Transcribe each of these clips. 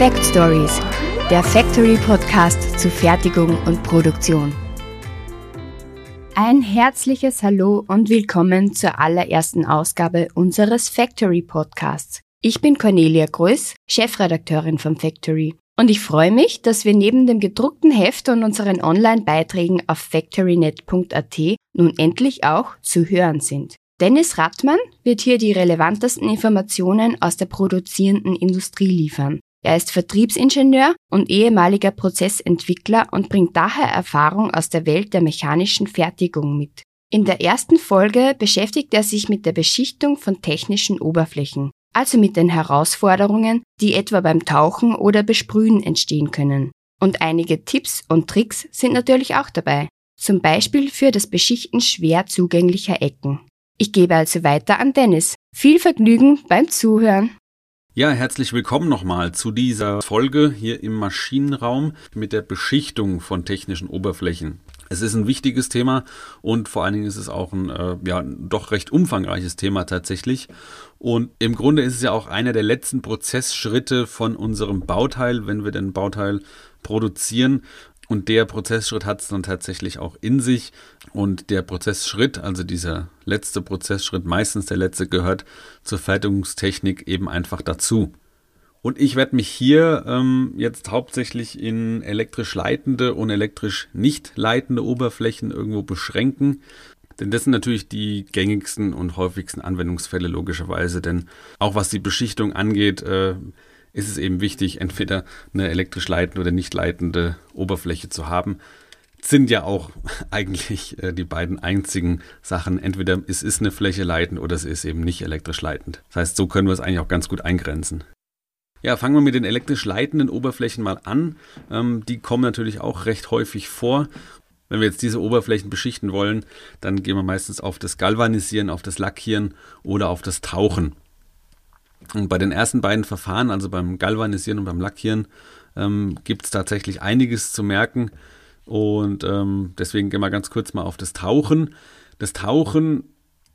Fact Stories, der Factory Podcast zu Fertigung und Produktion. Ein herzliches Hallo und willkommen zur allerersten Ausgabe unseres Factory Podcasts. Ich bin Cornelia Größ, Chefredakteurin vom Factory. Und ich freue mich, dass wir neben dem gedruckten Heft und unseren Online-Beiträgen auf factorynet.at nun endlich auch zu hören sind. Dennis Rattmann wird hier die relevantesten Informationen aus der produzierenden Industrie liefern. Er ist Vertriebsingenieur und ehemaliger Prozessentwickler und bringt daher Erfahrung aus der Welt der mechanischen Fertigung mit. In der ersten Folge beschäftigt er sich mit der Beschichtung von technischen Oberflächen, also mit den Herausforderungen, die etwa beim Tauchen oder Besprühen entstehen können. Und einige Tipps und Tricks sind natürlich auch dabei, zum Beispiel für das Beschichten schwer zugänglicher Ecken. Ich gebe also weiter an Dennis. Viel Vergnügen beim Zuhören. Ja, herzlich willkommen nochmal zu dieser Folge hier im Maschinenraum mit der Beschichtung von technischen Oberflächen. Es ist ein wichtiges Thema und vor allen Dingen ist es auch ein äh, ja, doch recht umfangreiches Thema tatsächlich. Und im Grunde ist es ja auch einer der letzten Prozessschritte von unserem Bauteil, wenn wir den Bauteil produzieren. Und der Prozessschritt hat es dann tatsächlich auch in sich. Und der Prozessschritt, also dieser letzte Prozessschritt, meistens der letzte, gehört zur Fertigungstechnik eben einfach dazu. Und ich werde mich hier ähm, jetzt hauptsächlich in elektrisch leitende und elektrisch nicht leitende Oberflächen irgendwo beschränken. Denn das sind natürlich die gängigsten und häufigsten Anwendungsfälle logischerweise. Denn auch was die Beschichtung angeht, äh, ist es eben wichtig, entweder eine elektrisch leitende oder nicht leitende Oberfläche zu haben. Sind ja auch eigentlich äh, die beiden einzigen Sachen. Entweder es ist eine Fläche leitend oder es ist eben nicht elektrisch leitend. Das heißt, so können wir es eigentlich auch ganz gut eingrenzen. Ja, fangen wir mit den elektrisch leitenden Oberflächen mal an. Ähm, die kommen natürlich auch recht häufig vor. Wenn wir jetzt diese Oberflächen beschichten wollen, dann gehen wir meistens auf das Galvanisieren, auf das Lackieren oder auf das Tauchen. Und bei den ersten beiden Verfahren, also beim Galvanisieren und beim Lackieren, ähm, gibt es tatsächlich einiges zu merken. Und ähm, deswegen gehen wir ganz kurz mal auf das Tauchen. Das Tauchen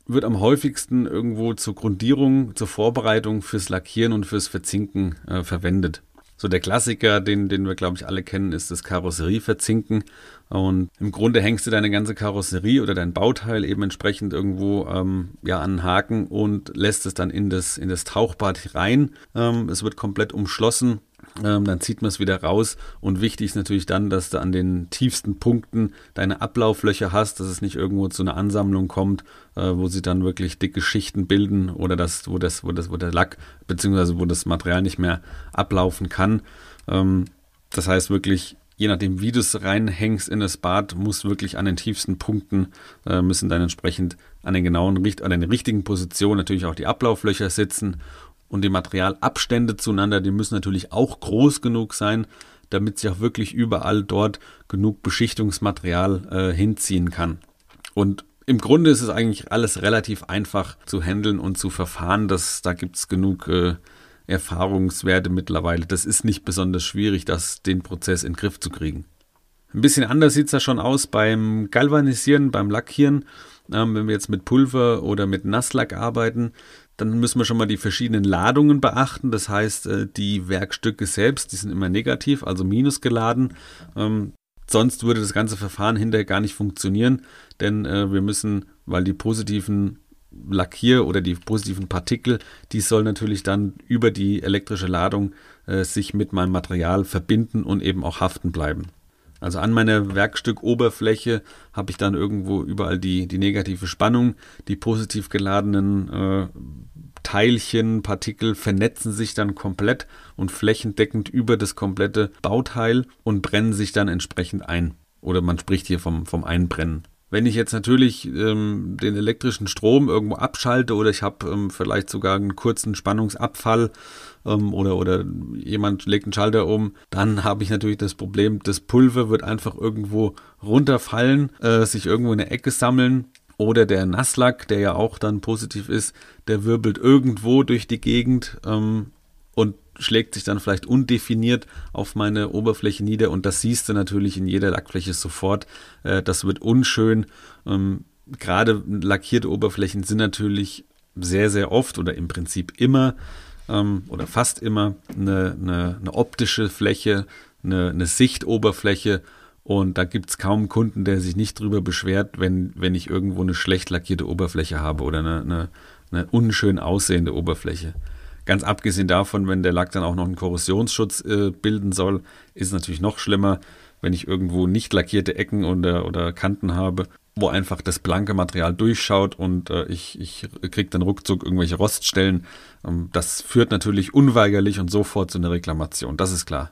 wird am häufigsten irgendwo zur Grundierung, zur Vorbereitung fürs Lackieren und fürs Verzinken äh, verwendet. So der Klassiker, den, den wir, glaube ich, alle kennen, ist das Karosserieverzinken. Und im Grunde hängst du deine ganze Karosserie oder dein Bauteil eben entsprechend irgendwo ähm, ja, an einen Haken und lässt es dann in das, in das Tauchbad rein. Ähm, es wird komplett umschlossen ähm, dann zieht man es wieder raus. Und wichtig ist natürlich dann, dass du an den tiefsten Punkten deine Ablauflöcher hast, dass es nicht irgendwo zu einer Ansammlung kommt, äh, wo sie dann wirklich dicke Schichten bilden oder das, wo das, wo das, wo der Lack, beziehungsweise wo das Material nicht mehr ablaufen kann. Ähm, das heißt wirklich, je nachdem, wie du es reinhängst in das Bad, muss wirklich an den tiefsten Punkten, äh, müssen dann entsprechend an den genauen, an den richtigen Positionen natürlich auch die Ablauflöcher sitzen und die Materialabstände zueinander, die müssen natürlich auch groß genug sein, damit sich auch wirklich überall dort genug Beschichtungsmaterial äh, hinziehen kann. Und im Grunde ist es eigentlich alles relativ einfach zu handeln und zu verfahren. Das, da gibt es genug äh, Erfahrungswerte mittlerweile. Das ist nicht besonders schwierig, das, den Prozess in den Griff zu kriegen. Ein bisschen anders sieht es ja schon aus beim Galvanisieren, beim Lackieren. Ähm, wenn wir jetzt mit Pulver oder mit Nasslack arbeiten, dann müssen wir schon mal die verschiedenen Ladungen beachten. Das heißt, äh, die Werkstücke selbst, die sind immer negativ, also minus geladen. Ähm, sonst würde das ganze Verfahren hinterher gar nicht funktionieren, denn äh, wir müssen, weil die positiven Lackier oder die positiven Partikel, die sollen natürlich dann über die elektrische Ladung äh, sich mit meinem Material verbinden und eben auch haften bleiben. Also an meiner Werkstückoberfläche habe ich dann irgendwo überall die, die negative Spannung, die positiv geladenen äh, Teilchen, Partikel vernetzen sich dann komplett und flächendeckend über das komplette Bauteil und brennen sich dann entsprechend ein. Oder man spricht hier vom, vom Einbrennen. Wenn ich jetzt natürlich ähm, den elektrischen Strom irgendwo abschalte oder ich habe ähm, vielleicht sogar einen kurzen Spannungsabfall ähm, oder, oder jemand legt einen Schalter um, dann habe ich natürlich das Problem, das Pulver wird einfach irgendwo runterfallen, äh, sich irgendwo in der Ecke sammeln. Oder der Nasslack, der ja auch dann positiv ist, der wirbelt irgendwo durch die Gegend ähm, und schlägt sich dann vielleicht undefiniert auf meine Oberfläche nieder und das siehst du natürlich in jeder Lackfläche sofort. Äh, das wird unschön. Ähm, Gerade lackierte Oberflächen sind natürlich sehr, sehr oft oder im Prinzip immer ähm, oder fast immer eine, eine, eine optische Fläche, eine, eine Sichtoberfläche und da gibt es kaum einen Kunden, der sich nicht drüber beschwert, wenn, wenn ich irgendwo eine schlecht lackierte Oberfläche habe oder eine, eine, eine unschön aussehende Oberfläche. Ganz abgesehen davon, wenn der Lack dann auch noch einen Korrosionsschutz äh, bilden soll, ist es natürlich noch schlimmer, wenn ich irgendwo nicht lackierte Ecken oder, oder Kanten habe, wo einfach das blanke Material durchschaut und äh, ich, ich kriege dann ruckzuck irgendwelche Roststellen. Ähm, das führt natürlich unweigerlich und sofort zu einer Reklamation, das ist klar.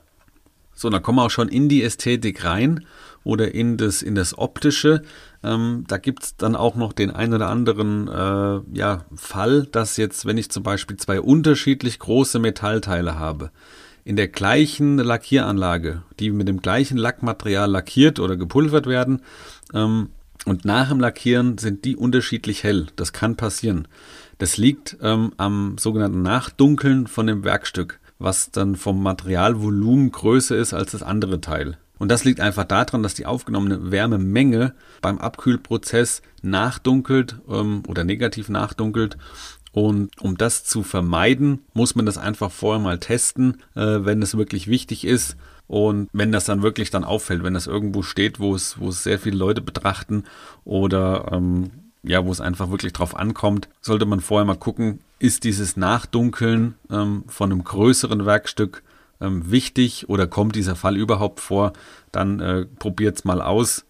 So, dann kommen wir auch schon in die Ästhetik rein oder in das, in das Optische. Ähm, da gibt's dann auch noch den einen oder anderen äh, ja, Fall, dass jetzt, wenn ich zum Beispiel zwei unterschiedlich große Metallteile habe, in der gleichen Lackieranlage, die mit dem gleichen Lackmaterial lackiert oder gepulvert werden, ähm, und nach dem Lackieren sind die unterschiedlich hell. Das kann passieren. Das liegt ähm, am sogenannten Nachdunkeln von dem Werkstück was dann vom Materialvolumen größer ist als das andere Teil. Und das liegt einfach daran, dass die aufgenommene Wärmemenge beim Abkühlprozess nachdunkelt ähm, oder negativ nachdunkelt. Und um das zu vermeiden, muss man das einfach vorher mal testen, äh, wenn es wirklich wichtig ist. Und wenn das dann wirklich dann auffällt, wenn das irgendwo steht, wo es, wo es sehr viele Leute betrachten oder ähm, ja, wo es einfach wirklich drauf ankommt, sollte man vorher mal gucken, ist dieses Nachdunkeln ähm, von einem größeren Werkstück ähm, wichtig oder kommt dieser Fall überhaupt vor, dann äh, probiert es mal aus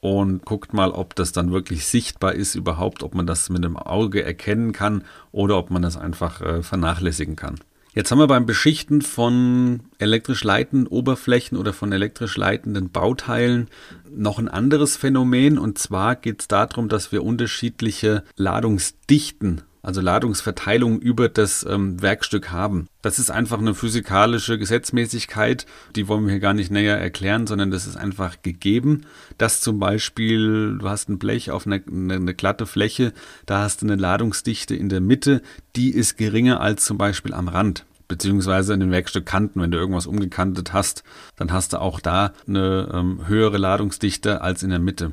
und guckt mal, ob das dann wirklich sichtbar ist überhaupt, ob man das mit dem Auge erkennen kann oder ob man das einfach äh, vernachlässigen kann. Jetzt haben wir beim Beschichten von elektrisch leitenden Oberflächen oder von elektrisch leitenden Bauteilen noch ein anderes Phänomen. Und zwar geht es darum, dass wir unterschiedliche Ladungsdichten also Ladungsverteilung über das ähm, Werkstück haben. Das ist einfach eine physikalische Gesetzmäßigkeit, die wollen wir hier gar nicht näher erklären, sondern das ist einfach gegeben, dass zum Beispiel du hast ein Blech auf eine, eine, eine glatte Fläche, da hast du eine Ladungsdichte in der Mitte, die ist geringer als zum Beispiel am Rand beziehungsweise in den Werkstückkanten, wenn du irgendwas umgekantet hast, dann hast du auch da eine ähm, höhere Ladungsdichte als in der Mitte.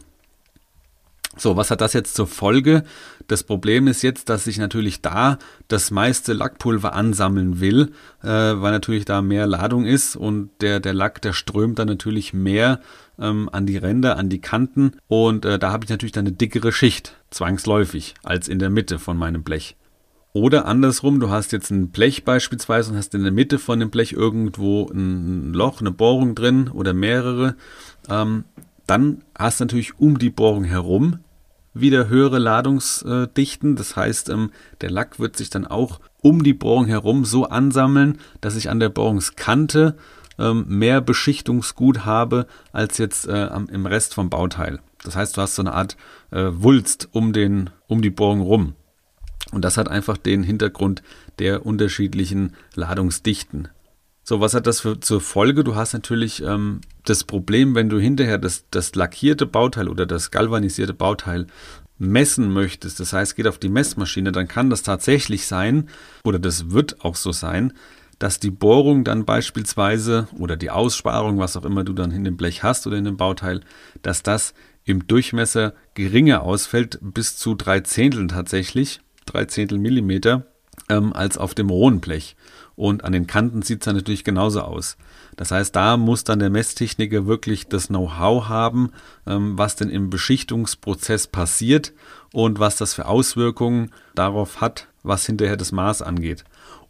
So, was hat das jetzt zur Folge? Das Problem ist jetzt, dass ich natürlich da das meiste Lackpulver ansammeln will, äh, weil natürlich da mehr Ladung ist und der, der Lack, der strömt dann natürlich mehr ähm, an die Ränder, an die Kanten und äh, da habe ich natürlich dann eine dickere Schicht, zwangsläufig, als in der Mitte von meinem Blech. Oder andersrum, du hast jetzt ein Blech beispielsweise und hast in der Mitte von dem Blech irgendwo ein Loch, eine Bohrung drin oder mehrere. Ähm, dann hast du natürlich um die Bohrung herum wieder höhere Ladungsdichten. Das heißt, ähm, der Lack wird sich dann auch um die Bohrung herum so ansammeln, dass ich an der Bohrungskante ähm, mehr Beschichtungsgut habe als jetzt äh, im Rest vom Bauteil. Das heißt, du hast so eine Art äh, Wulst um, den, um die Bohrung rum. Und das hat einfach den Hintergrund der unterschiedlichen Ladungsdichten. So, was hat das für, zur Folge? Du hast natürlich ähm, das Problem, wenn du hinterher das, das lackierte Bauteil oder das galvanisierte Bauteil messen möchtest, das heißt, geht auf die Messmaschine, dann kann das tatsächlich sein, oder das wird auch so sein, dass die Bohrung dann beispielsweise oder die Aussparung, was auch immer du dann in dem Blech hast oder in dem Bauteil, dass das im Durchmesser geringer ausfällt, bis zu drei Zehnteln tatsächlich, drei Zehntel Millimeter, ähm, als auf dem rohen Blech und an den Kanten sieht es dann natürlich genauso aus. Das heißt, da muss dann der Messtechniker wirklich das Know-how haben, ähm, was denn im Beschichtungsprozess passiert und was das für Auswirkungen darauf hat, was hinterher das Maß angeht.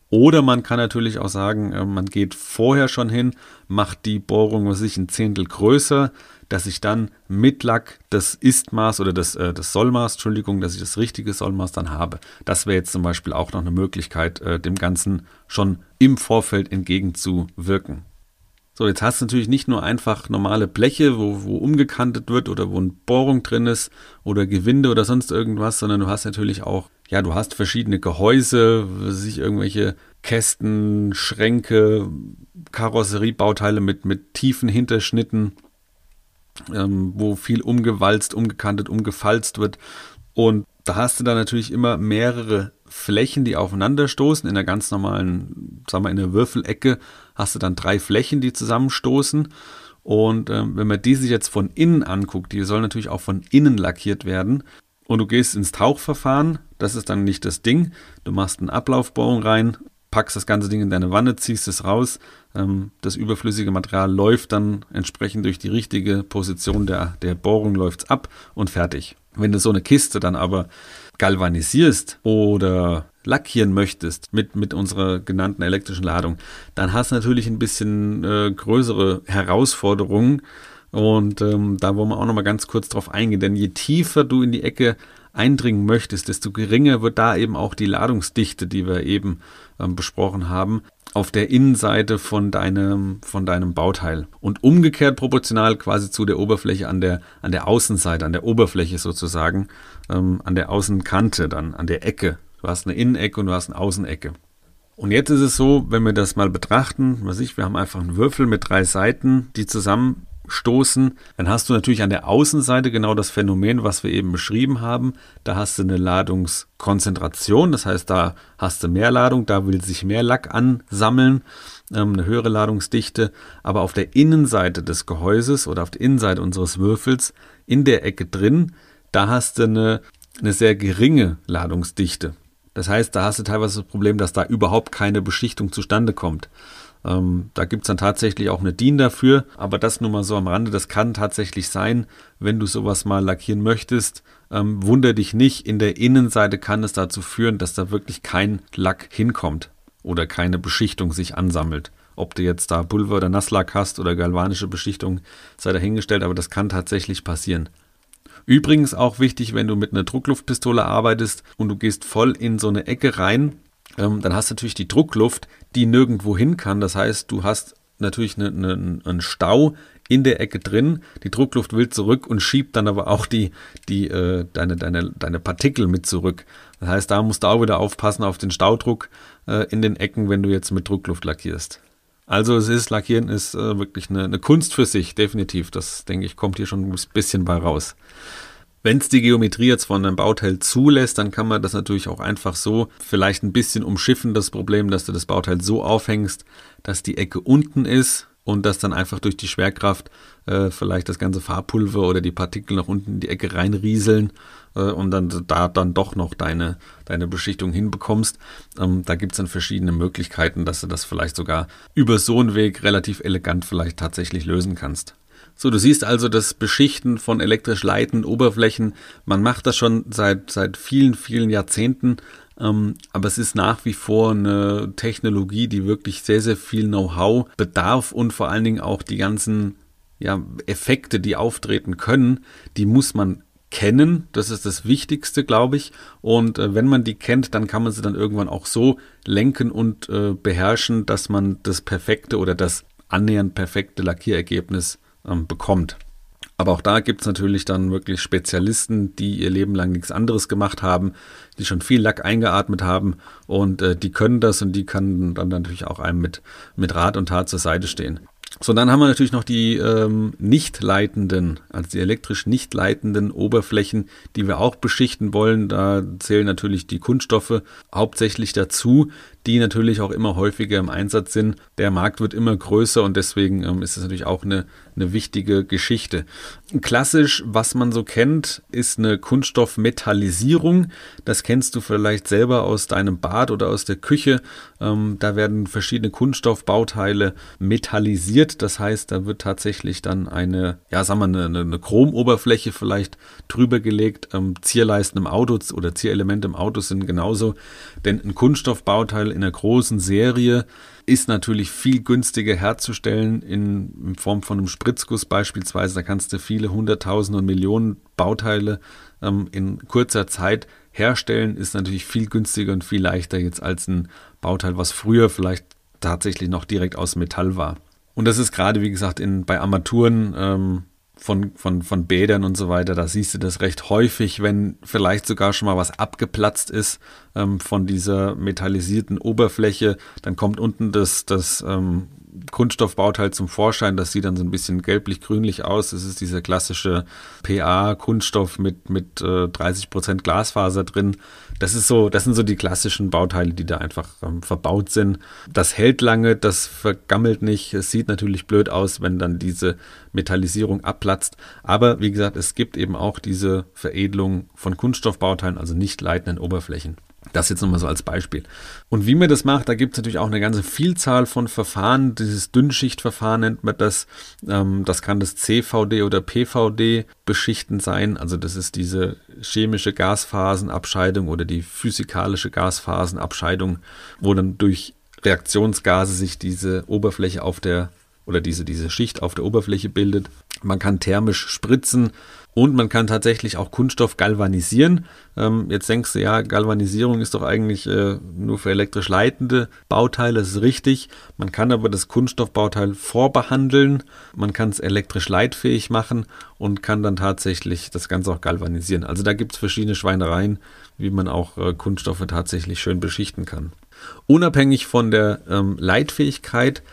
Oder man kann natürlich auch sagen, äh, man geht vorher schon hin, macht die Bohrung was sich ein Zehntel größer, dass ich dann mit Lack das Istmaß oder das, äh, das Sollmaß, Entschuldigung, dass ich das richtige Sollmaß dann habe. Das wäre jetzt zum Beispiel auch noch eine Möglichkeit, äh, dem Ganzen schon im Vorfeld entgegenzuwirken. So, jetzt hast du natürlich nicht nur einfach normale Bleche, wo, wo umgekantet wird oder wo eine Bohrung drin ist oder Gewinde oder sonst irgendwas, sondern du hast natürlich auch, ja, du hast verschiedene Gehäuse, sich irgendwelche Kästen, Schränke, Karosseriebauteile mit, mit tiefen Hinterschnitten ähm, wo viel umgewalzt, umgekantet, umgefalzt wird. Und da hast du dann natürlich immer mehrere Flächen, die aufeinanderstoßen. In der ganz normalen, sagen wir, in der Würfelecke hast du dann drei Flächen, die zusammenstoßen. Und ähm, wenn man die sich jetzt von innen anguckt, die soll natürlich auch von innen lackiert werden. Und du gehst ins Tauchverfahren, das ist dann nicht das Ding. Du machst eine Ablaufbohrung rein, packst das ganze Ding in deine Wanne, ziehst es raus, ähm, das überflüssige Material läuft dann entsprechend durch die richtige Position der, der Bohrung läuft's ab und fertig. Wenn du so eine Kiste dann aber galvanisierst oder lackieren möchtest mit, mit unserer genannten elektrischen Ladung, dann hast du natürlich ein bisschen äh, größere Herausforderungen. Und ähm, da wollen wir auch nochmal ganz kurz drauf eingehen, denn je tiefer du in die Ecke eindringen möchtest, desto geringer wird da eben auch die Ladungsdichte, die wir eben ähm, besprochen haben, auf der Innenseite von deinem, von deinem Bauteil. Und umgekehrt proportional quasi zu der Oberfläche an der, an der Außenseite, an der Oberfläche sozusagen, ähm, an der Außenkante dann, an der Ecke. Du hast eine Innenecke und du hast eine Außenecke. Und jetzt ist es so, wenn wir das mal betrachten, was ich, wir haben einfach einen Würfel mit drei Seiten, die zusammen stoßen, dann hast du natürlich an der Außenseite genau das Phänomen, was wir eben beschrieben haben. Da hast du eine Ladungskonzentration, das heißt, da hast du mehr Ladung, da will sich mehr Lack ansammeln, ähm, eine höhere Ladungsdichte. Aber auf der Innenseite des Gehäuses oder auf der Innenseite unseres Würfels, in der Ecke drin, da hast du eine, eine sehr geringe Ladungsdichte. Das heißt, da hast du teilweise das Problem, dass da überhaupt keine Beschichtung zustande kommt. Ähm, da gibt's dann tatsächlich auch eine DIN dafür, aber das nur mal so am Rande, das kann tatsächlich sein, wenn du sowas mal lackieren möchtest. Ähm, wunder dich nicht, in der Innenseite kann es dazu führen, dass da wirklich kein Lack hinkommt oder keine Beschichtung sich ansammelt. Ob du jetzt da Pulver oder Nasslack hast oder galvanische Beschichtung, sei dahingestellt, aber das kann tatsächlich passieren. Übrigens auch wichtig, wenn du mit einer Druckluftpistole arbeitest und du gehst voll in so eine Ecke rein, ähm, dann hast du natürlich die Druckluft, die nirgendwo hin kann. Das heißt, du hast natürlich eine, eine, einen Stau in der Ecke drin. Die Druckluft will zurück und schiebt dann aber auch die, die, äh, deine, deine, deine Partikel mit zurück. Das heißt, da musst du auch wieder aufpassen auf den Staudruck äh, in den Ecken, wenn du jetzt mit Druckluft lackierst. Also es ist, Lackieren ist äh, wirklich eine, eine Kunst für sich, definitiv. Das, denke ich, kommt hier schon ein bisschen bei raus. Wenn es die Geometrie jetzt von einem Bauteil zulässt, dann kann man das natürlich auch einfach so vielleicht ein bisschen umschiffen, das Problem, dass du das Bauteil so aufhängst, dass die Ecke unten ist und dass dann einfach durch die Schwerkraft äh, vielleicht das ganze Farbpulver oder die Partikel nach unten in die Ecke reinrieseln äh, und dann da dann doch noch deine, deine Beschichtung hinbekommst. Ähm, da gibt's dann verschiedene Möglichkeiten, dass du das vielleicht sogar über so einen Weg relativ elegant vielleicht tatsächlich lösen kannst. So, du siehst also das Beschichten von elektrisch leitenden Oberflächen. Man macht das schon seit, seit vielen, vielen Jahrzehnten. Ähm, aber es ist nach wie vor eine Technologie, die wirklich sehr, sehr viel Know-how bedarf und vor allen Dingen auch die ganzen ja, Effekte, die auftreten können, die muss man kennen. Das ist das Wichtigste, glaube ich. Und äh, wenn man die kennt, dann kann man sie dann irgendwann auch so lenken und äh, beherrschen, dass man das perfekte oder das annähernd perfekte Lackierergebnis ähm, bekommt. Aber auch da gibt es natürlich dann wirklich Spezialisten, die ihr Leben lang nichts anderes gemacht haben, die schon viel Lack eingeatmet haben und äh, die können das und die können dann natürlich auch einem mit, mit Rat und Tat zur Seite stehen. So, dann haben wir natürlich noch die ähm, nicht leitenden, also die elektrisch nicht leitenden Oberflächen, die wir auch beschichten wollen. Da zählen natürlich die Kunststoffe hauptsächlich dazu, die natürlich auch immer häufiger im Einsatz sind. Der Markt wird immer größer und deswegen ähm, ist es natürlich auch eine, eine wichtige Geschichte. Klassisch, was man so kennt, ist eine Kunststoffmetallisierung. Das kennst du vielleicht selber aus deinem Bad oder aus der Küche. Ähm, da werden verschiedene Kunststoffbauteile metallisiert. Das heißt, da wird tatsächlich dann eine, ja, sagen wir, eine, eine Chromoberfläche vielleicht drüber gelegt. Ähm, Zierleisten im Auto oder Zierelemente im Auto sind genauso. Denn ein Kunststoffbauteil in einer großen Serie ist natürlich viel günstiger herzustellen in, in Form von einem Spritzguss beispielsweise. Da kannst du viele hunderttausende und Millionen Bauteile ähm, in kurzer Zeit herstellen. Ist natürlich viel günstiger und viel leichter jetzt als ein Bauteil, was früher vielleicht tatsächlich noch direkt aus Metall war. Und das ist gerade, wie gesagt, in, bei Armaturen ähm, von, von, von Bädern und so weiter, da siehst du das recht häufig, wenn vielleicht sogar schon mal was abgeplatzt ist ähm, von dieser metallisierten Oberfläche, dann kommt unten das, das ähm, Kunststoffbauteil zum Vorschein. Das sieht dann so ein bisschen gelblich-grünlich aus. Das ist dieser klassische PA-Kunststoff mit, mit äh, 30% Glasfaser drin. Das ist so, das sind so die klassischen Bauteile, die da einfach ähm, verbaut sind. Das hält lange, das vergammelt nicht. Es sieht natürlich blöd aus, wenn dann diese Metallisierung abplatzt. Aber wie gesagt, es gibt eben auch diese Veredelung von Kunststoffbauteilen, also nicht leitenden Oberflächen. Das jetzt nochmal so als Beispiel. Und wie man das macht, da gibt es natürlich auch eine ganze Vielzahl von Verfahren. Dieses Dünnschichtverfahren nennt man das. Ähm, das kann das CVD oder PVD beschichten sein. Also das ist diese chemische Gasphasenabscheidung oder die physikalische Gasphasenabscheidung, wo dann durch Reaktionsgase sich diese Oberfläche auf der oder diese, diese Schicht auf der Oberfläche bildet. Man kann thermisch spritzen und man kann tatsächlich auch Kunststoff galvanisieren. Ähm, jetzt denkst du, ja, Galvanisierung ist doch eigentlich äh, nur für elektrisch leitende Bauteile, das ist richtig. Man kann aber das Kunststoffbauteil vorbehandeln, man kann es elektrisch leitfähig machen und kann dann tatsächlich das Ganze auch galvanisieren. Also da gibt es verschiedene Schweinereien, wie man auch äh, Kunststoffe tatsächlich schön beschichten kann. Unabhängig von der ähm, Leitfähigkeit,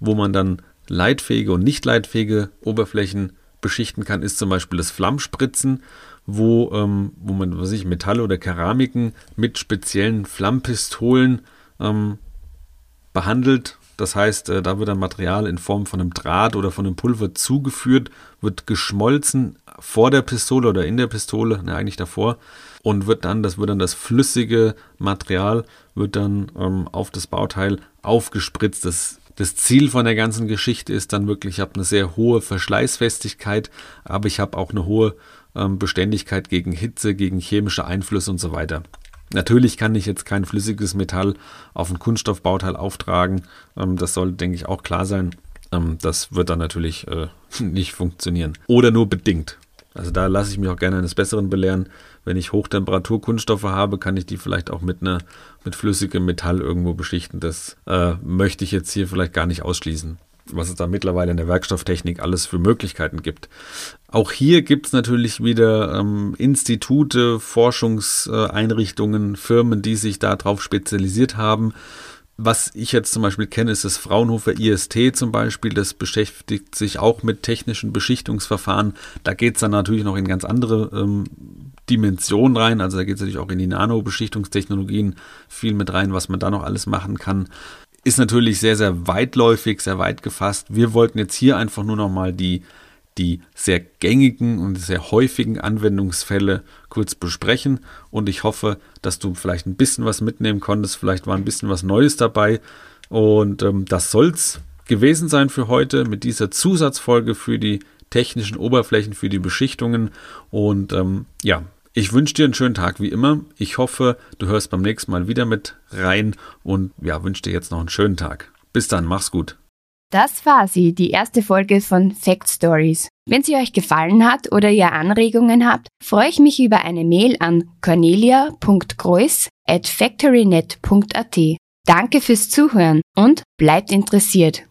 wo man dann leitfähige und nicht leitfähige Oberflächen beschichten kann, ist zum Beispiel das Flammspritzen, wo, ähm, wo man, was ich, Metalle oder Keramiken mit speziellen Flammpistolen ähm, behandelt. Das heißt, äh, da wird ein Material in Form von einem Draht oder von einem Pulver zugeführt, wird geschmolzen vor der Pistole oder in der Pistole, ne, eigentlich davor, und wird dann, das wird dann das flüssige Material, wird dann ähm, auf das Bauteil aufgespritzt. Das das Ziel von der ganzen Geschichte ist dann wirklich, ich habe eine sehr hohe Verschleißfestigkeit, aber ich habe auch eine hohe ähm, Beständigkeit gegen Hitze, gegen chemische Einflüsse und so weiter. Natürlich kann ich jetzt kein flüssiges Metall auf ein Kunststoffbauteil auftragen. Ähm, das soll, denke ich, auch klar sein. Ähm, das wird dann natürlich äh, nicht funktionieren. Oder nur bedingt. Also da lasse ich mich auch gerne eines Besseren belehren. Wenn ich Hochtemperatur-Kunststoffe habe, kann ich die vielleicht auch mit einer mit flüssigem Metall irgendwo beschichten. Das äh, möchte ich jetzt hier vielleicht gar nicht ausschließen. Was es da mittlerweile in der Werkstofftechnik alles für Möglichkeiten gibt. Auch hier gibt es natürlich wieder ähm, Institute, Forschungseinrichtungen, Firmen, die sich darauf spezialisiert haben was ich jetzt zum Beispiel kenne, ist das Fraunhofer IST zum Beispiel. Das beschäftigt sich auch mit technischen Beschichtungsverfahren. Da geht es dann natürlich noch in ganz andere ähm, Dimensionen rein. Also da geht es natürlich auch in die Nano-Beschichtungstechnologien viel mit rein, was man da noch alles machen kann. Ist natürlich sehr, sehr weitläufig, sehr weit gefasst. Wir wollten jetzt hier einfach nur noch mal die die sehr gängigen und sehr häufigen Anwendungsfälle kurz besprechen. Und ich hoffe, dass du vielleicht ein bisschen was mitnehmen konntest. Vielleicht war ein bisschen was Neues dabei. Und ähm, das soll's gewesen sein für heute mit dieser Zusatzfolge für die technischen Oberflächen, für die Beschichtungen. Und ähm, ja, ich wünsche dir einen schönen Tag wie immer. Ich hoffe, du hörst beim nächsten Mal wieder mit rein und ja, wünsche dir jetzt noch einen schönen Tag. Bis dann, mach's gut. Das war sie, die erste Folge von Fact Stories. Wenn sie euch gefallen hat oder ihr Anregungen habt, freue ich mich über eine Mail an cornelia.greuß at factorynet.at. Danke fürs Zuhören und bleibt interessiert.